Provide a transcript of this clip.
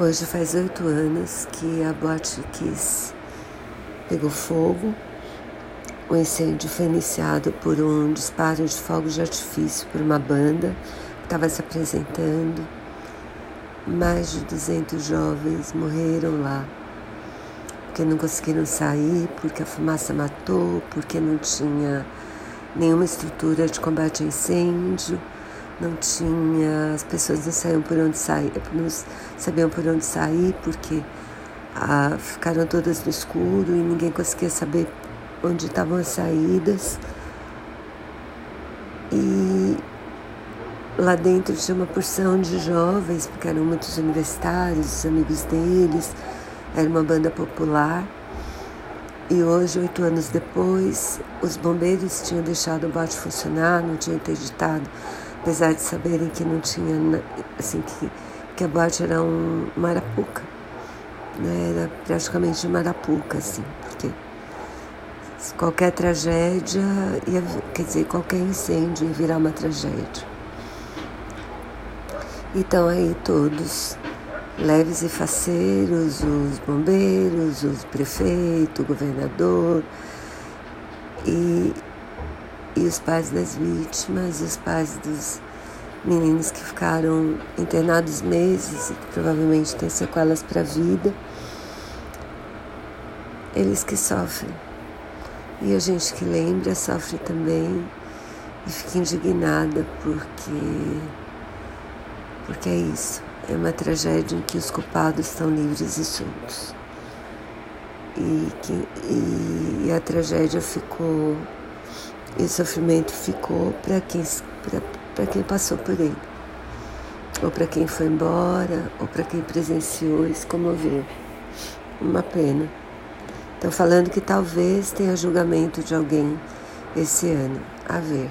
Hoje faz oito anos que a Boate Kiss pegou fogo. O incêndio foi iniciado por um disparo de fogos de artifício por uma banda que estava se apresentando. Mais de 200 jovens morreram lá porque não conseguiram sair, porque a fumaça matou, porque não tinha nenhuma estrutura de combate a incêndio não tinha, as pessoas não sabiam por onde sair, não sabiam por onde sair porque ah, ficaram todas no escuro e ninguém conseguia saber onde estavam as saídas. E lá dentro tinha uma porção de jovens, porque eram muitos universitários, os amigos deles, era uma banda popular. E hoje, oito anos depois, os bombeiros tinham deixado o bote funcionar, não tinham interditado apesar de saberem que não tinha, assim, que, que a boate era um marapuca, né? Era praticamente marapuca, assim, porque qualquer tragédia, ia, quer dizer, qualquer incêndio ia virar uma tragédia. Então aí todos, leves e faceiros, os bombeiros, o prefeito, o governador, e e os pais das vítimas, os pais dos meninos que ficaram internados meses e que provavelmente têm sequelas para a vida, eles que sofrem. E a gente que lembra sofre também e fica indignada porque porque é isso, é uma tragédia em que os culpados estão livres e soltos. E, que, e, e a tragédia ficou e sofrimento ficou para quem, quem passou por ele, ou para quem foi embora, ou para quem presenciou e se comoveu. Uma pena. Estão falando que talvez tenha julgamento de alguém esse ano. A ver.